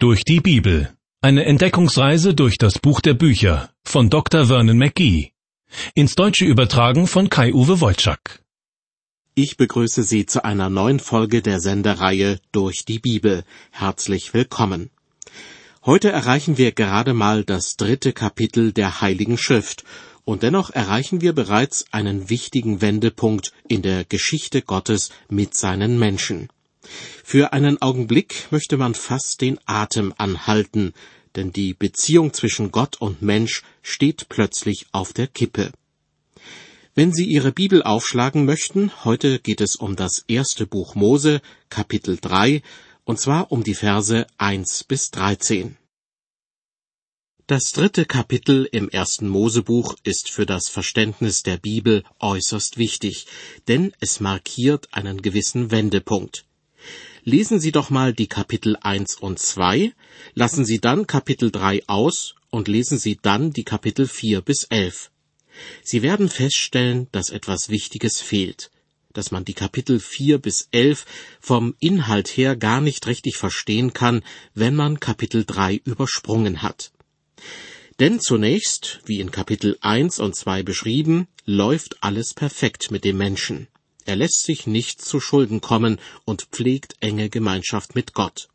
Durch die Bibel. Eine Entdeckungsreise durch das Buch der Bücher von Dr. Vernon McGee. Ins Deutsche übertragen von Kai-Uwe Wolczak. Ich begrüße Sie zu einer neuen Folge der Sendereihe Durch die Bibel. Herzlich willkommen. Heute erreichen wir gerade mal das dritte Kapitel der Heiligen Schrift und dennoch erreichen wir bereits einen wichtigen Wendepunkt in der Geschichte Gottes mit seinen Menschen. Für einen Augenblick möchte man fast den Atem anhalten, denn die Beziehung zwischen Gott und Mensch steht plötzlich auf der Kippe. Wenn Sie Ihre Bibel aufschlagen möchten, heute geht es um das erste Buch Mose, Kapitel 3, und zwar um die Verse 1 bis 13. Das dritte Kapitel im ersten Mosebuch ist für das Verständnis der Bibel äußerst wichtig, denn es markiert einen gewissen Wendepunkt. Lesen Sie doch mal die Kapitel 1 und 2, lassen Sie dann Kapitel 3 aus und lesen Sie dann die Kapitel 4 bis 11. Sie werden feststellen, dass etwas Wichtiges fehlt, dass man die Kapitel 4 bis 11 vom Inhalt her gar nicht richtig verstehen kann, wenn man Kapitel 3 übersprungen hat. Denn zunächst, wie in Kapitel 1 und 2 beschrieben, läuft alles perfekt mit dem Menschen. Er lässt sich nicht zu Schulden kommen und pflegt enge Gemeinschaft mit Gott.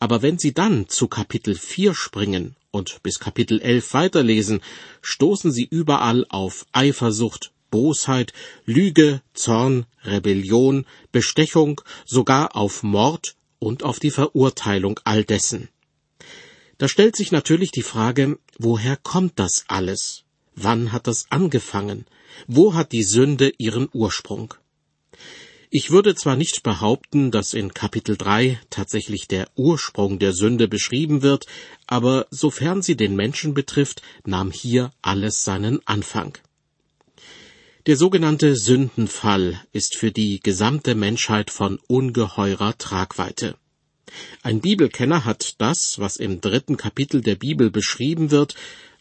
Aber wenn Sie dann zu Kapitel 4 springen und bis Kapitel 11 weiterlesen, stoßen Sie überall auf Eifersucht, Bosheit, Lüge, Zorn, Rebellion, Bestechung, sogar auf Mord und auf die Verurteilung all dessen. Da stellt sich natürlich die Frage, woher kommt das alles? Wann hat das angefangen? Wo hat die Sünde ihren Ursprung? Ich würde zwar nicht behaupten, dass in Kapitel 3 tatsächlich der Ursprung der Sünde beschrieben wird, aber sofern sie den Menschen betrifft, nahm hier alles seinen Anfang. Der sogenannte Sündenfall ist für die gesamte Menschheit von ungeheurer Tragweite. Ein Bibelkenner hat das, was im dritten Kapitel der Bibel beschrieben wird,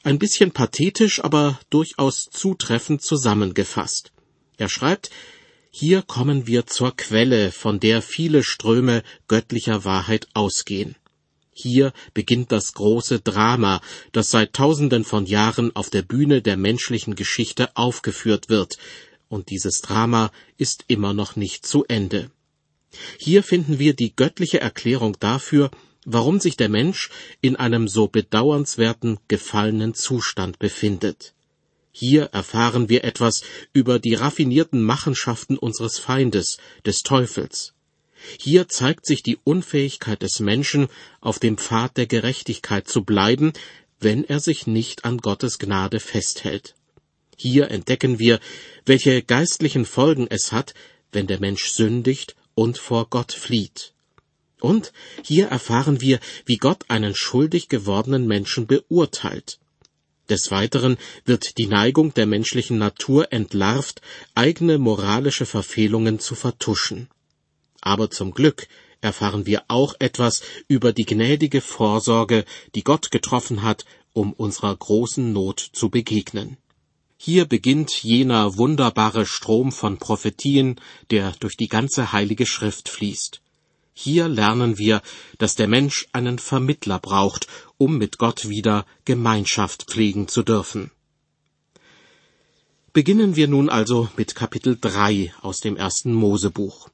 ein bisschen pathetisch, aber durchaus zutreffend zusammengefasst. Er schreibt, hier kommen wir zur Quelle, von der viele Ströme göttlicher Wahrheit ausgehen. Hier beginnt das große Drama, das seit Tausenden von Jahren auf der Bühne der menschlichen Geschichte aufgeführt wird, und dieses Drama ist immer noch nicht zu Ende. Hier finden wir die göttliche Erklärung dafür, warum sich der Mensch in einem so bedauernswerten gefallenen Zustand befindet. Hier erfahren wir etwas über die raffinierten Machenschaften unseres Feindes, des Teufels. Hier zeigt sich die Unfähigkeit des Menschen, auf dem Pfad der Gerechtigkeit zu bleiben, wenn er sich nicht an Gottes Gnade festhält. Hier entdecken wir, welche geistlichen Folgen es hat, wenn der Mensch sündigt und vor Gott flieht. Und hier erfahren wir, wie Gott einen schuldig gewordenen Menschen beurteilt. Des Weiteren wird die Neigung der menschlichen Natur entlarvt, eigene moralische Verfehlungen zu vertuschen. Aber zum Glück erfahren wir auch etwas über die gnädige Vorsorge, die Gott getroffen hat, um unserer großen Not zu begegnen. Hier beginnt jener wunderbare Strom von Prophetien, der durch die ganze heilige Schrift fließt. Hier lernen wir, dass der Mensch einen Vermittler braucht, um mit Gott wieder Gemeinschaft pflegen zu dürfen. Beginnen wir nun also mit Kapitel 3 aus dem ersten Mosebuch.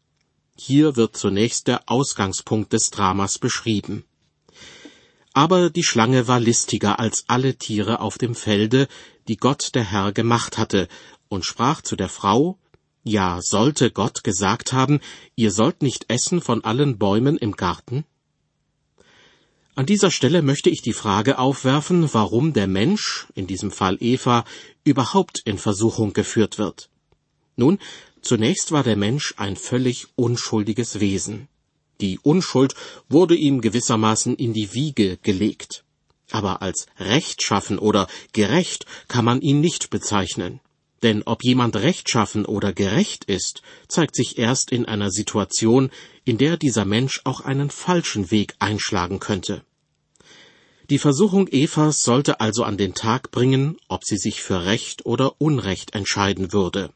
Hier wird zunächst der Ausgangspunkt des Dramas beschrieben. Aber die Schlange war listiger als alle Tiere auf dem Felde, die Gott der Herr gemacht hatte, und sprach zu der Frau, ja, sollte Gott gesagt haben, ihr sollt nicht essen von allen Bäumen im Garten? An dieser Stelle möchte ich die Frage aufwerfen, warum der Mensch, in diesem Fall Eva, überhaupt in Versuchung geführt wird. Nun, zunächst war der Mensch ein völlig unschuldiges Wesen. Die Unschuld wurde ihm gewissermaßen in die Wiege gelegt. Aber als rechtschaffen oder gerecht kann man ihn nicht bezeichnen. Denn ob jemand rechtschaffen oder gerecht ist, zeigt sich erst in einer Situation, in der dieser Mensch auch einen falschen Weg einschlagen könnte. Die Versuchung Evas sollte also an den Tag bringen, ob sie sich für Recht oder Unrecht entscheiden würde.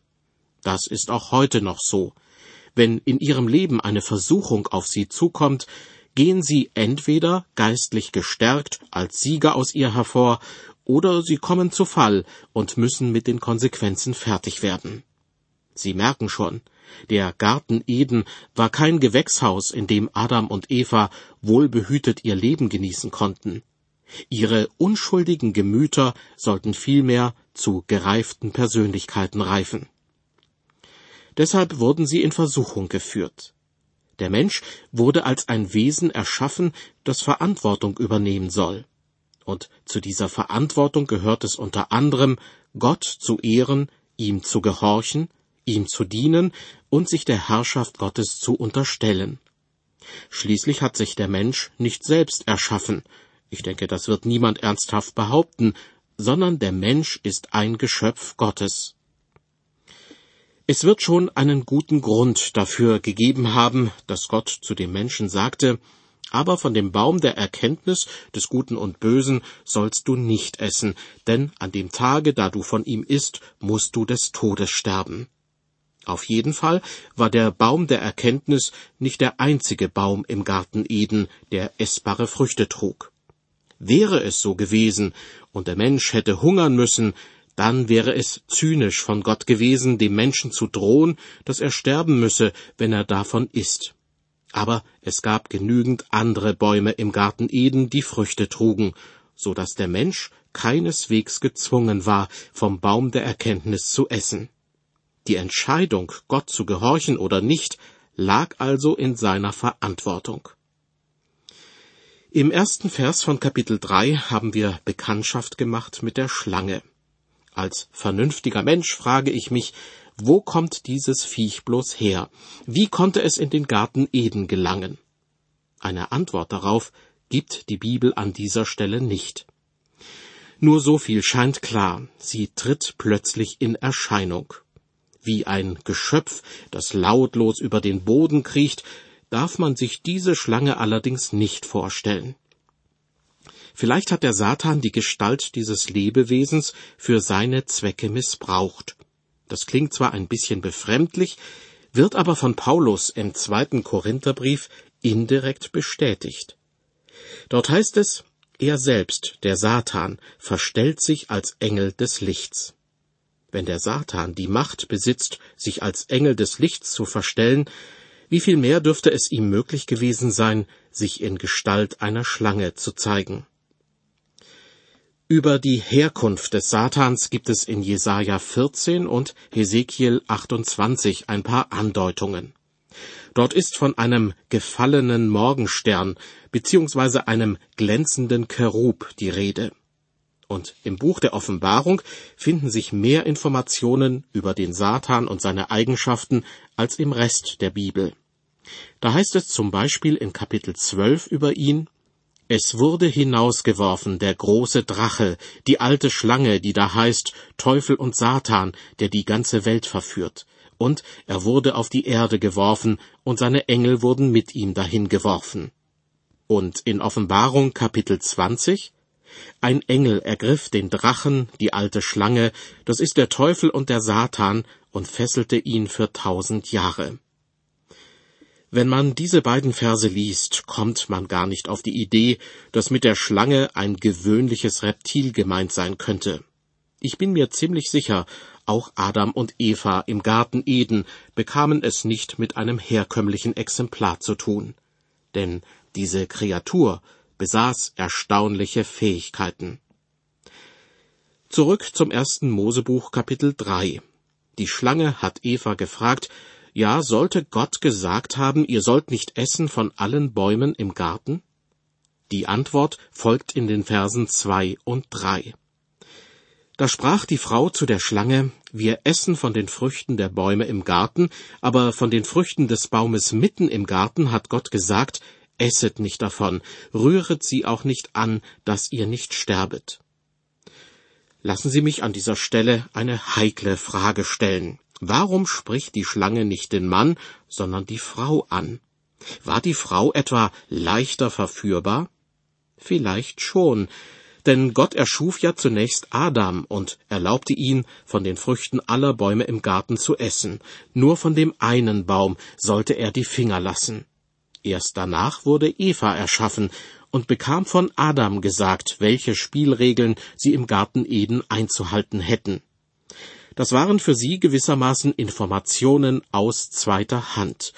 Das ist auch heute noch so. Wenn in ihrem Leben eine Versuchung auf sie zukommt, gehen sie entweder geistlich gestärkt als Sieger aus ihr hervor, oder sie kommen zu Fall und müssen mit den Konsequenzen fertig werden. Sie merken schon, der Garten Eden war kein Gewächshaus, in dem Adam und Eva wohlbehütet ihr Leben genießen konnten. Ihre unschuldigen Gemüter sollten vielmehr zu gereiften Persönlichkeiten reifen. Deshalb wurden sie in Versuchung geführt. Der Mensch wurde als ein Wesen erschaffen, das Verantwortung übernehmen soll. Und zu dieser Verantwortung gehört es unter anderem, Gott zu ehren, ihm zu gehorchen, ihm zu dienen und sich der Herrschaft Gottes zu unterstellen. Schließlich hat sich der Mensch nicht selbst erschaffen, ich denke, das wird niemand ernsthaft behaupten, sondern der Mensch ist ein Geschöpf Gottes. Es wird schon einen guten Grund dafür gegeben haben, dass Gott zu dem Menschen sagte, aber von dem Baum der Erkenntnis des Guten und Bösen sollst du nicht essen, denn an dem Tage, da du von ihm isst, musst du des Todes sterben. Auf jeden Fall war der Baum der Erkenntnis nicht der einzige Baum im Garten Eden, der essbare Früchte trug. Wäre es so gewesen und der Mensch hätte hungern müssen, dann wäre es zynisch von Gott gewesen, dem Menschen zu drohen, dass er sterben müsse, wenn er davon isst. Aber es gab genügend andere Bäume im Garten Eden, die Früchte trugen, so dass der Mensch keineswegs gezwungen war, vom Baum der Erkenntnis zu essen. Die Entscheidung, Gott zu gehorchen oder nicht, lag also in seiner Verantwortung. Im ersten Vers von Kapitel 3 haben wir Bekanntschaft gemacht mit der Schlange. Als vernünftiger Mensch frage ich mich, wo kommt dieses Viech bloß her? Wie konnte es in den Garten Eden gelangen? Eine Antwort darauf gibt die Bibel an dieser Stelle nicht. Nur so viel scheint klar, sie tritt plötzlich in Erscheinung wie ein Geschöpf, das lautlos über den Boden kriecht, darf man sich diese Schlange allerdings nicht vorstellen. Vielleicht hat der Satan die Gestalt dieses Lebewesens für seine Zwecke missbraucht. Das klingt zwar ein bisschen befremdlich, wird aber von Paulus im zweiten Korintherbrief indirekt bestätigt. Dort heißt es, er selbst, der Satan, verstellt sich als Engel des Lichts. Wenn der Satan die Macht besitzt, sich als Engel des Lichts zu verstellen, wie viel mehr dürfte es ihm möglich gewesen sein, sich in Gestalt einer Schlange zu zeigen. Über die Herkunft des Satans gibt es in Jesaja 14 und Hesekiel 28 ein paar Andeutungen. Dort ist von einem gefallenen Morgenstern beziehungsweise einem glänzenden Cherub die Rede. Und im Buch der Offenbarung finden sich mehr Informationen über den Satan und seine Eigenschaften als im Rest der Bibel. Da heißt es zum Beispiel in Kapitel 12 über ihn, es wurde hinausgeworfen der große Drache, die alte Schlange, die da heißt Teufel und Satan, der die ganze Welt verführt. Und er wurde auf die Erde geworfen, und seine Engel wurden mit ihm dahin geworfen. Und in Offenbarung Kapitel 20 ein Engel ergriff den Drachen, die alte Schlange, das ist der Teufel und der Satan, und fesselte ihn für tausend Jahre. Wenn man diese beiden Verse liest, kommt man gar nicht auf die Idee, dass mit der Schlange ein gewöhnliches Reptil gemeint sein könnte. Ich bin mir ziemlich sicher, auch Adam und Eva im Garten Eden bekamen es nicht mit einem herkömmlichen Exemplar zu tun. Denn diese Kreatur besaß erstaunliche Fähigkeiten. Zurück zum ersten Mosebuch Kapitel 3. Die Schlange hat Eva gefragt, ja, sollte Gott gesagt haben, ihr sollt nicht essen von allen Bäumen im Garten? Die Antwort folgt in den Versen zwei und drei. Da sprach die Frau zu der Schlange, wir essen von den Früchten der Bäume im Garten, aber von den Früchten des Baumes mitten im Garten hat Gott gesagt, esset nicht davon, rühret sie auch nicht an, dass ihr nicht sterbet. Lassen Sie mich an dieser Stelle eine heikle Frage stellen. Warum spricht die Schlange nicht den Mann, sondern die Frau an? War die Frau etwa leichter verführbar? Vielleicht schon, denn Gott erschuf ja zunächst Adam und erlaubte ihn, von den Früchten aller Bäume im Garten zu essen. Nur von dem einen Baum sollte er die Finger lassen. Erst danach wurde Eva erschaffen und bekam von Adam gesagt, welche Spielregeln sie im Garten Eden einzuhalten hätten. Das waren für sie gewissermaßen Informationen aus zweiter Hand,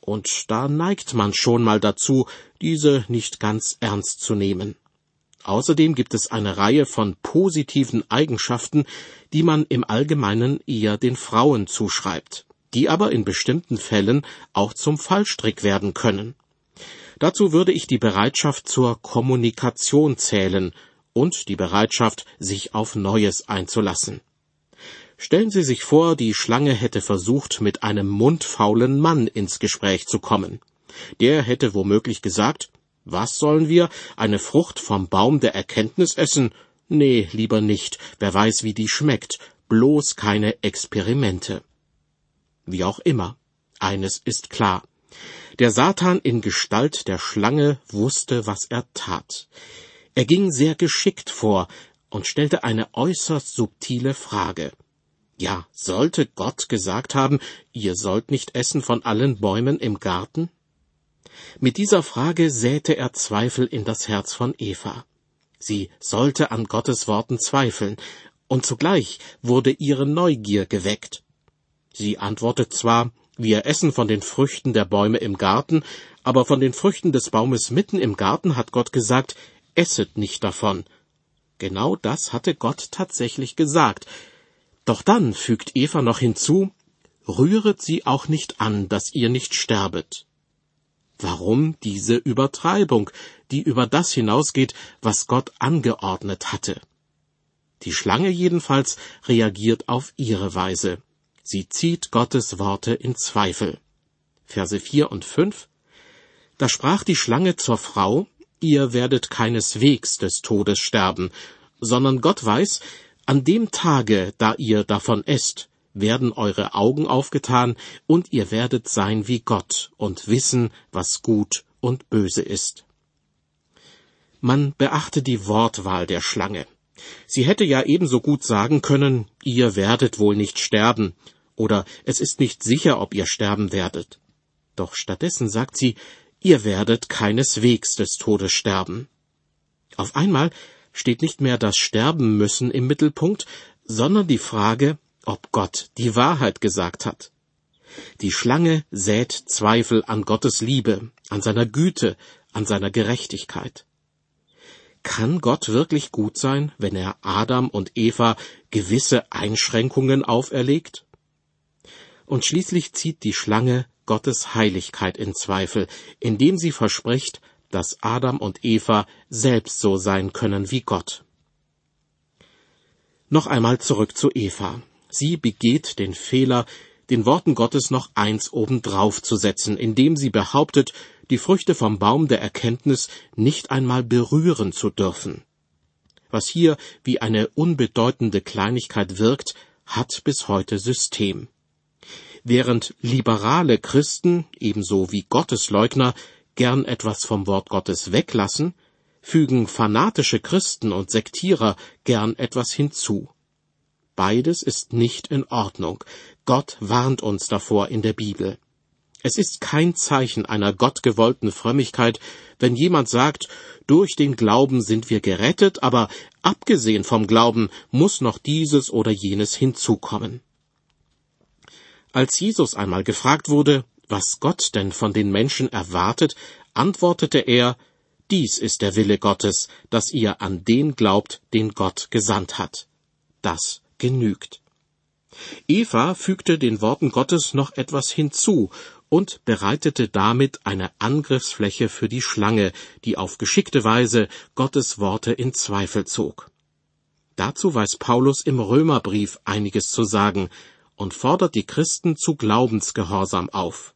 und da neigt man schon mal dazu, diese nicht ganz ernst zu nehmen. Außerdem gibt es eine Reihe von positiven Eigenschaften, die man im Allgemeinen eher den Frauen zuschreibt, die aber in bestimmten Fällen auch zum Fallstrick werden können. Dazu würde ich die Bereitschaft zur Kommunikation zählen und die Bereitschaft, sich auf Neues einzulassen. Stellen Sie sich vor, die Schlange hätte versucht, mit einem mundfaulen Mann ins Gespräch zu kommen. Der hätte womöglich gesagt, was sollen wir? Eine Frucht vom Baum der Erkenntnis essen? Nee, lieber nicht. Wer weiß, wie die schmeckt. Bloß keine Experimente. Wie auch immer. Eines ist klar. Der Satan in Gestalt der Schlange wusste, was er tat. Er ging sehr geschickt vor und stellte eine äußerst subtile Frage. Ja, sollte Gott gesagt haben, ihr sollt nicht essen von allen Bäumen im Garten? Mit dieser Frage säte er Zweifel in das Herz von Eva. Sie sollte an Gottes Worten zweifeln, und zugleich wurde ihre Neugier geweckt. Sie antwortet zwar, wir essen von den Früchten der Bäume im Garten, aber von den Früchten des Baumes mitten im Garten hat Gott gesagt, esset nicht davon. Genau das hatte Gott tatsächlich gesagt. Doch dann fügt Eva noch hinzu, rühret sie auch nicht an, dass ihr nicht sterbet. Warum diese Übertreibung, die über das hinausgeht, was Gott angeordnet hatte? Die Schlange jedenfalls reagiert auf ihre Weise. Sie zieht Gottes Worte in Zweifel. Verse 4 und 5 Da sprach die Schlange zur Frau, ihr werdet keineswegs des Todes sterben, sondern Gott weiß, an dem Tage, da ihr davon esst, werden eure Augen aufgetan, und ihr werdet sein wie Gott und wissen, was gut und böse ist. Man beachte die Wortwahl der Schlange. Sie hätte ja ebenso gut sagen können, ihr werdet wohl nicht sterben, oder es ist nicht sicher, ob ihr sterben werdet. Doch stattdessen sagt sie, ihr werdet keineswegs des Todes sterben. Auf einmal steht nicht mehr das Sterben müssen im Mittelpunkt, sondern die Frage, ob Gott die Wahrheit gesagt hat. Die Schlange sät Zweifel an Gottes Liebe, an seiner Güte, an seiner Gerechtigkeit. Kann Gott wirklich gut sein, wenn er Adam und Eva gewisse Einschränkungen auferlegt? Und schließlich zieht die Schlange Gottes Heiligkeit in Zweifel, indem sie verspricht, dass Adam und Eva selbst so sein können wie Gott. Noch einmal zurück zu Eva. Sie begeht den Fehler, den Worten Gottes noch eins obendrauf zu setzen, indem sie behauptet, die Früchte vom Baum der Erkenntnis nicht einmal berühren zu dürfen. Was hier wie eine unbedeutende Kleinigkeit wirkt, hat bis heute System. Während liberale Christen, ebenso wie Gottesleugner, gern etwas vom Wort Gottes weglassen, fügen fanatische Christen und Sektierer gern etwas hinzu. Beides ist nicht in Ordnung. Gott warnt uns davor in der Bibel. Es ist kein Zeichen einer gottgewollten Frömmigkeit, wenn jemand sagt, durch den Glauben sind wir gerettet, aber abgesehen vom Glauben muss noch dieses oder jenes hinzukommen. Als Jesus einmal gefragt wurde, was Gott denn von den Menschen erwartet, antwortete er, dies ist der Wille Gottes, dass ihr an den glaubt, den Gott gesandt hat. Das genügt. Eva fügte den Worten Gottes noch etwas hinzu und bereitete damit eine Angriffsfläche für die Schlange, die auf geschickte Weise Gottes Worte in Zweifel zog. Dazu weiß Paulus im Römerbrief einiges zu sagen und fordert die Christen zu Glaubensgehorsam auf.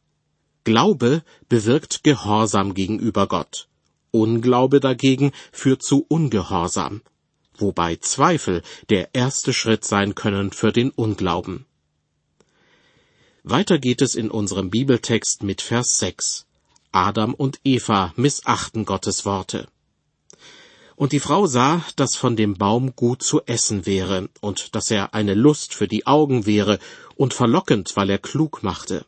Glaube bewirkt Gehorsam gegenüber Gott. Unglaube dagegen führt zu Ungehorsam wobei Zweifel der erste Schritt sein können für den Unglauben. Weiter geht es in unserem Bibeltext mit Vers 6. Adam und Eva missachten Gottes Worte. Und die Frau sah, dass von dem Baum gut zu essen wäre und dass er eine Lust für die Augen wäre und verlockend, weil er klug machte.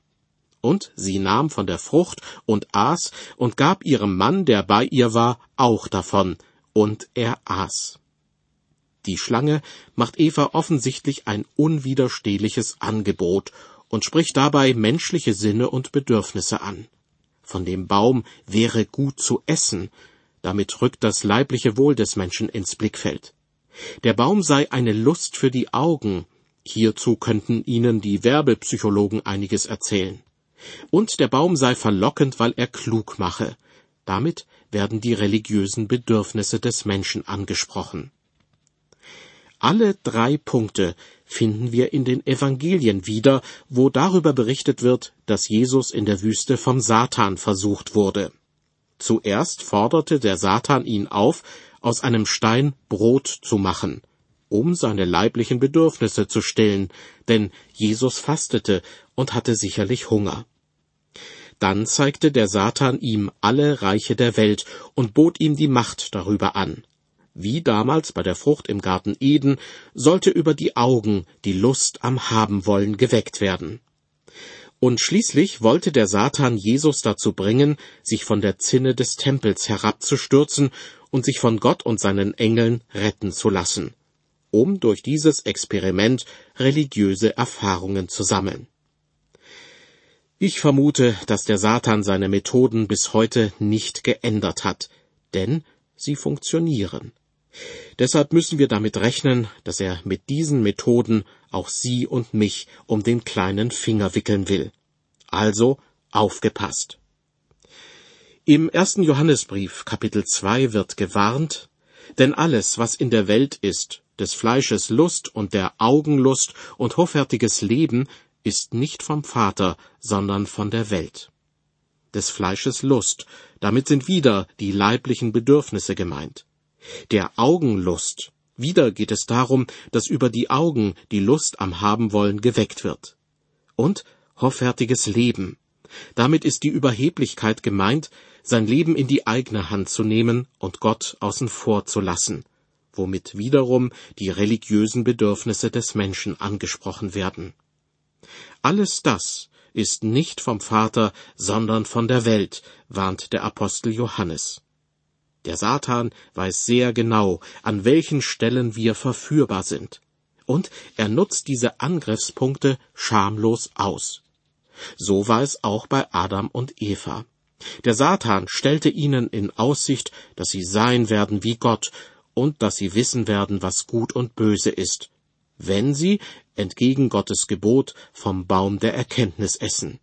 Und sie nahm von der Frucht und aß und gab ihrem Mann, der bei ihr war, auch davon, und er aß. Die Schlange macht Eva offensichtlich ein unwiderstehliches Angebot und spricht dabei menschliche Sinne und Bedürfnisse an. Von dem Baum wäre gut zu essen, damit rückt das leibliche Wohl des Menschen ins Blickfeld. Der Baum sei eine Lust für die Augen, hierzu könnten Ihnen die Werbepsychologen einiges erzählen. Und der Baum sei verlockend, weil er klug mache. Damit werden die religiösen Bedürfnisse des Menschen angesprochen. Alle drei Punkte finden wir in den Evangelien wieder, wo darüber berichtet wird, dass Jesus in der Wüste vom Satan versucht wurde. Zuerst forderte der Satan ihn auf, aus einem Stein Brot zu machen, um seine leiblichen Bedürfnisse zu stillen, denn Jesus fastete und hatte sicherlich Hunger. Dann zeigte der Satan ihm alle Reiche der Welt und bot ihm die Macht darüber an. Wie damals bei der Frucht im Garten Eden sollte über die Augen die Lust am Habenwollen geweckt werden. Und schließlich wollte der Satan Jesus dazu bringen, sich von der Zinne des Tempels herabzustürzen und sich von Gott und seinen Engeln retten zu lassen, um durch dieses Experiment religiöse Erfahrungen zu sammeln. Ich vermute, dass der Satan seine Methoden bis heute nicht geändert hat, denn sie funktionieren. Deshalb müssen wir damit rechnen, dass er mit diesen Methoden auch Sie und mich um den kleinen Finger wickeln will. Also aufgepasst. Im ersten Johannesbrief Kapitel 2 wird gewarnt, denn alles, was in der Welt ist, des Fleisches Lust und der Augenlust und hoffärtiges Leben, ist nicht vom Vater, sondern von der Welt. Des Fleisches Lust, damit sind wieder die leiblichen Bedürfnisse gemeint. Der Augenlust, wieder geht es darum, dass über die Augen die Lust am Habenwollen geweckt wird. Und hoffärtiges Leben. Damit ist die Überheblichkeit gemeint, sein Leben in die eigene Hand zu nehmen und Gott außen vor zu lassen, womit wiederum die religiösen Bedürfnisse des Menschen angesprochen werden. Alles das ist nicht vom Vater, sondern von der Welt, warnt der Apostel Johannes. Der Satan weiß sehr genau, an welchen Stellen wir verführbar sind. Und er nutzt diese Angriffspunkte schamlos aus. So war es auch bei Adam und Eva. Der Satan stellte ihnen in Aussicht, dass sie sein werden wie Gott und dass sie wissen werden, was gut und böse ist, wenn sie, entgegen Gottes Gebot, vom Baum der Erkenntnis essen.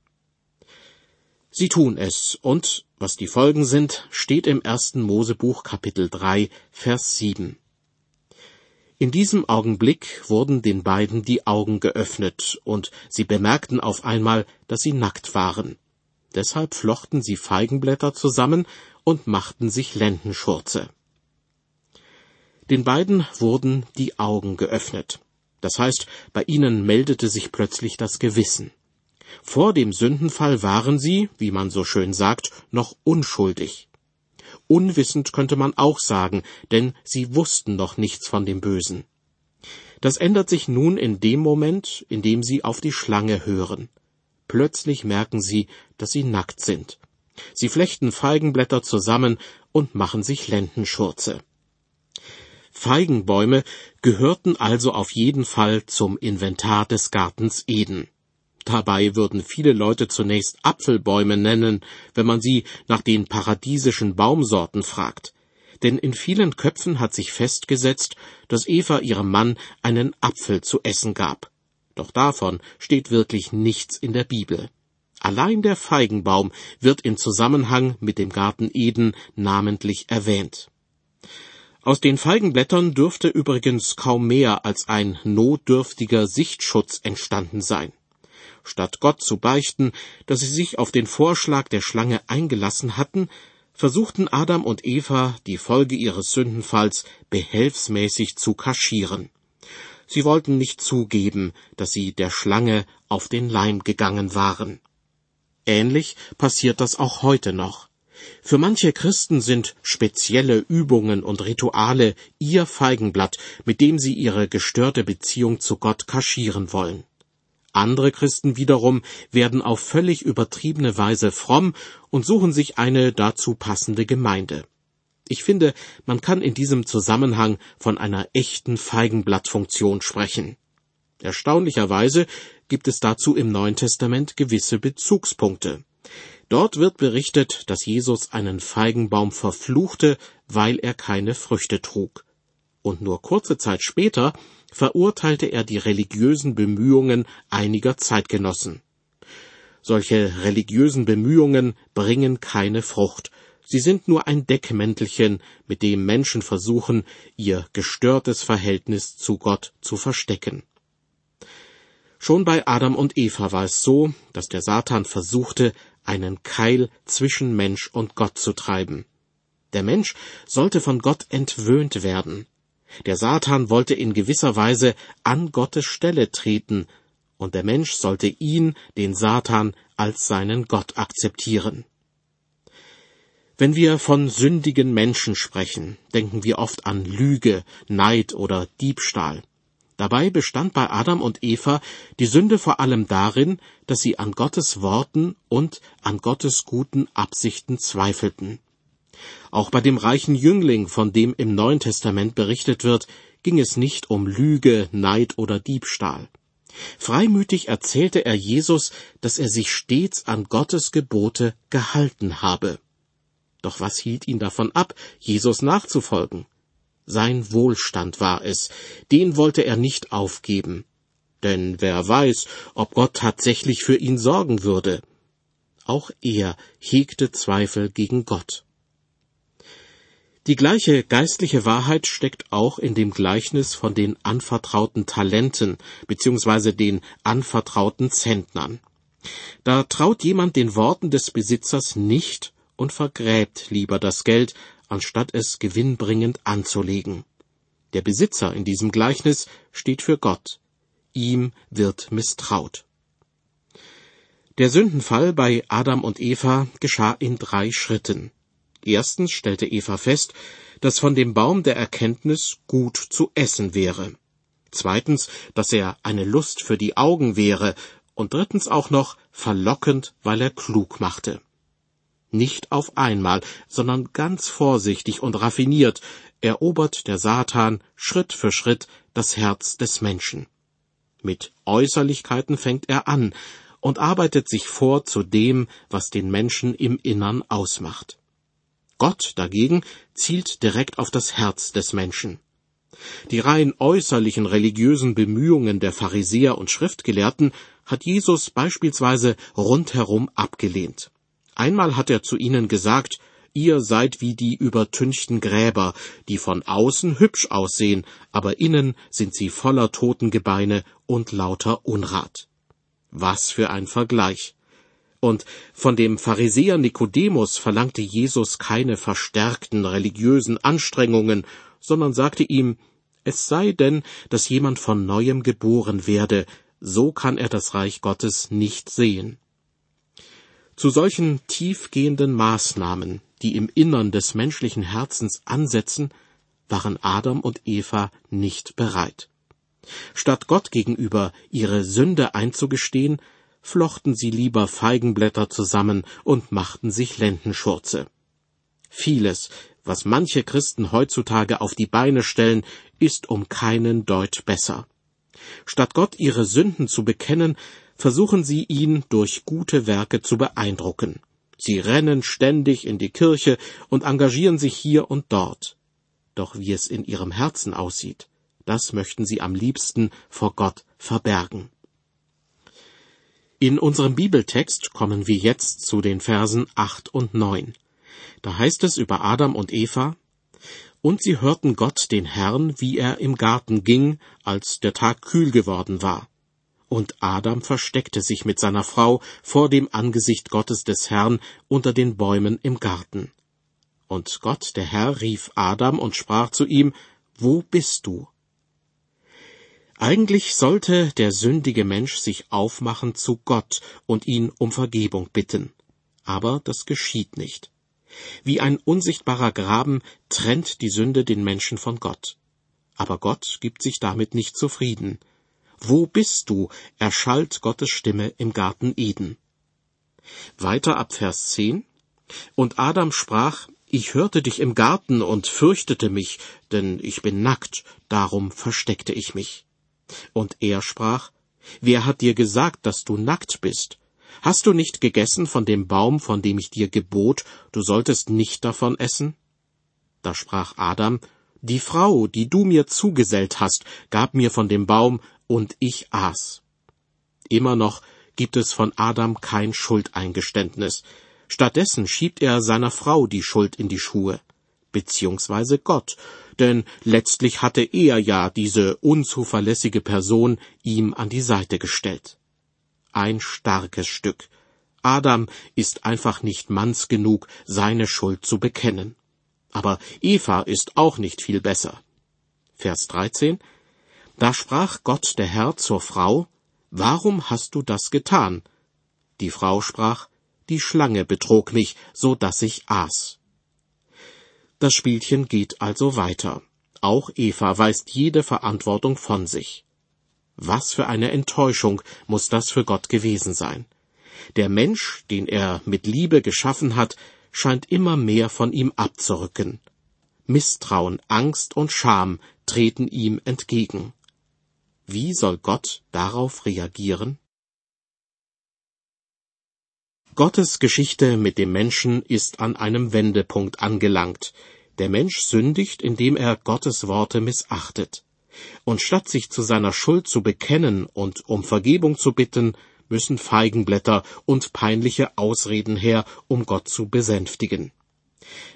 Sie tun es, und was die Folgen sind, steht im ersten Mosebuch Kapitel 3, Vers 7. In diesem Augenblick wurden den beiden die Augen geöffnet, und sie bemerkten auf einmal, dass sie nackt waren. Deshalb flochten sie Feigenblätter zusammen und machten sich Lendenschurze. Den beiden wurden die Augen geöffnet. Das heißt, bei ihnen meldete sich plötzlich das Gewissen. Vor dem Sündenfall waren sie, wie man so schön sagt, noch unschuldig. Unwissend könnte man auch sagen, denn sie wussten noch nichts von dem Bösen. Das ändert sich nun in dem Moment, in dem sie auf die Schlange hören. Plötzlich merken sie, dass sie nackt sind. Sie flechten Feigenblätter zusammen und machen sich Lendenschurze. Feigenbäume gehörten also auf jeden Fall zum Inventar des Gartens Eden. Dabei würden viele Leute zunächst Apfelbäume nennen, wenn man sie nach den paradiesischen Baumsorten fragt. Denn in vielen Köpfen hat sich festgesetzt, dass Eva ihrem Mann einen Apfel zu essen gab. Doch davon steht wirklich nichts in der Bibel. Allein der Feigenbaum wird im Zusammenhang mit dem Garten Eden namentlich erwähnt. Aus den Feigenblättern dürfte übrigens kaum mehr als ein notdürftiger Sichtschutz entstanden sein. Statt Gott zu beichten, dass sie sich auf den Vorschlag der Schlange eingelassen hatten, versuchten Adam und Eva die Folge ihres Sündenfalls behelfsmäßig zu kaschieren. Sie wollten nicht zugeben, dass sie der Schlange auf den Leim gegangen waren. Ähnlich passiert das auch heute noch. Für manche Christen sind spezielle Übungen und Rituale ihr Feigenblatt, mit dem sie ihre gestörte Beziehung zu Gott kaschieren wollen. Andere Christen wiederum werden auf völlig übertriebene Weise fromm und suchen sich eine dazu passende Gemeinde. Ich finde, man kann in diesem Zusammenhang von einer echten Feigenblattfunktion sprechen. Erstaunlicherweise gibt es dazu im Neuen Testament gewisse Bezugspunkte. Dort wird berichtet, dass Jesus einen Feigenbaum verfluchte, weil er keine Früchte trug. Und nur kurze Zeit später verurteilte er die religiösen Bemühungen einiger Zeitgenossen. Solche religiösen Bemühungen bringen keine Frucht, Sie sind nur ein Deckmäntelchen, mit dem Menschen versuchen, ihr gestörtes Verhältnis zu Gott zu verstecken. Schon bei Adam und Eva war es so, dass der Satan versuchte, einen Keil zwischen Mensch und Gott zu treiben. Der Mensch sollte von Gott entwöhnt werden. Der Satan wollte in gewisser Weise an Gottes Stelle treten, und der Mensch sollte ihn, den Satan, als seinen Gott akzeptieren. Wenn wir von sündigen Menschen sprechen, denken wir oft an Lüge, Neid oder Diebstahl. Dabei bestand bei Adam und Eva die Sünde vor allem darin, dass sie an Gottes Worten und an Gottes guten Absichten zweifelten. Auch bei dem reichen Jüngling, von dem im Neuen Testament berichtet wird, ging es nicht um Lüge, Neid oder Diebstahl. Freimütig erzählte er Jesus, dass er sich stets an Gottes Gebote gehalten habe. Doch was hielt ihn davon ab, Jesus nachzufolgen? Sein Wohlstand war es, den wollte er nicht aufgeben. Denn wer weiß, ob Gott tatsächlich für ihn sorgen würde. Auch er hegte Zweifel gegen Gott. Die gleiche geistliche Wahrheit steckt auch in dem Gleichnis von den anvertrauten Talenten bzw. den anvertrauten Zentnern. Da traut jemand den Worten des Besitzers nicht und vergräbt lieber das Geld, anstatt es gewinnbringend anzulegen. Der Besitzer in diesem Gleichnis steht für Gott. Ihm wird misstraut. Der Sündenfall bei Adam und Eva geschah in drei Schritten. Erstens stellte Eva fest, dass von dem Baum der Erkenntnis gut zu essen wäre. Zweitens, dass er eine Lust für die Augen wäre, und drittens auch noch verlockend, weil er klug machte. Nicht auf einmal, sondern ganz vorsichtig und raffiniert erobert der Satan Schritt für Schritt das Herz des Menschen. Mit Äußerlichkeiten fängt er an und arbeitet sich vor zu dem, was den Menschen im Innern ausmacht. Gott dagegen zielt direkt auf das Herz des Menschen. Die rein äußerlichen religiösen Bemühungen der Pharisäer und Schriftgelehrten hat Jesus beispielsweise rundherum abgelehnt. Einmal hat er zu ihnen gesagt, ihr seid wie die übertünchten Gräber, die von außen hübsch aussehen, aber innen sind sie voller Totengebeine und lauter Unrat. Was für ein Vergleich. Und von dem Pharisäer Nikodemus verlangte Jesus keine verstärkten religiösen Anstrengungen, sondern sagte ihm, es sei denn, dass jemand von neuem geboren werde, so kann er das Reich Gottes nicht sehen. Zu solchen tiefgehenden Maßnahmen, die im Innern des menschlichen Herzens ansetzen, waren Adam und Eva nicht bereit. Statt Gott gegenüber ihre Sünde einzugestehen, flochten sie lieber Feigenblätter zusammen und machten sich Lendenschurze. Vieles, was manche Christen heutzutage auf die Beine stellen, ist um keinen Deut besser. Statt Gott ihre Sünden zu bekennen, versuchen sie ihn durch gute Werke zu beeindrucken. Sie rennen ständig in die Kirche und engagieren sich hier und dort. Doch wie es in ihrem Herzen aussieht, das möchten sie am liebsten vor Gott verbergen. In unserem Bibeltext kommen wir jetzt zu den Versen acht und neun. Da heißt es über Adam und Eva, und sie hörten Gott den Herrn, wie er im Garten ging, als der Tag kühl geworden war. Und Adam versteckte sich mit seiner Frau vor dem Angesicht Gottes des Herrn unter den Bäumen im Garten. Und Gott, der Herr, rief Adam und sprach zu ihm, Wo bist du? Eigentlich sollte der sündige Mensch sich aufmachen zu Gott und ihn um Vergebung bitten. Aber das geschieht nicht. Wie ein unsichtbarer Graben trennt die Sünde den Menschen von Gott. Aber Gott gibt sich damit nicht zufrieden wo bist du? erschallt Gottes Stimme im Garten Eden. Weiter ab Vers 10. Und Adam sprach, ich hörte dich im Garten und fürchtete mich, denn ich bin nackt, darum versteckte ich mich. Und er sprach, Wer hat dir gesagt, dass du nackt bist? Hast du nicht gegessen von dem Baum, von dem ich dir gebot, du solltest nicht davon essen? Da sprach Adam, Die Frau, die du mir zugesellt hast, gab mir von dem Baum, und ich aß. Immer noch gibt es von Adam kein Schuldeingeständnis. Stattdessen schiebt er seiner Frau die Schuld in die Schuhe, beziehungsweise Gott, denn letztlich hatte er ja diese unzuverlässige Person ihm an die Seite gestellt. Ein starkes Stück. Adam ist einfach nicht manns genug, seine Schuld zu bekennen. Aber Eva ist auch nicht viel besser. Vers 13 Da sprach Gott der Herr zur Frau, Warum hast du das getan? Die Frau sprach, Die Schlange betrog mich, so dass ich aß. Das Spielchen geht also weiter. Auch Eva weist jede Verantwortung von sich. Was für eine Enttäuschung muss das für Gott gewesen sein. Der Mensch, den er mit Liebe geschaffen hat, scheint immer mehr von ihm abzurücken. Misstrauen, Angst und Scham treten ihm entgegen. Wie soll Gott darauf reagieren? Gottes Geschichte mit dem Menschen ist an einem Wendepunkt angelangt. Der Mensch sündigt, indem er Gottes Worte missachtet. Und statt sich zu seiner Schuld zu bekennen und um Vergebung zu bitten, müssen Feigenblätter und peinliche Ausreden her, um Gott zu besänftigen.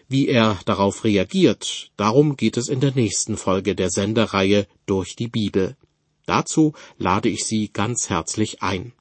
Wie er darauf reagiert, darum geht es in der nächsten Folge der Sendereihe durch die Bibel. Dazu lade ich Sie ganz herzlich ein.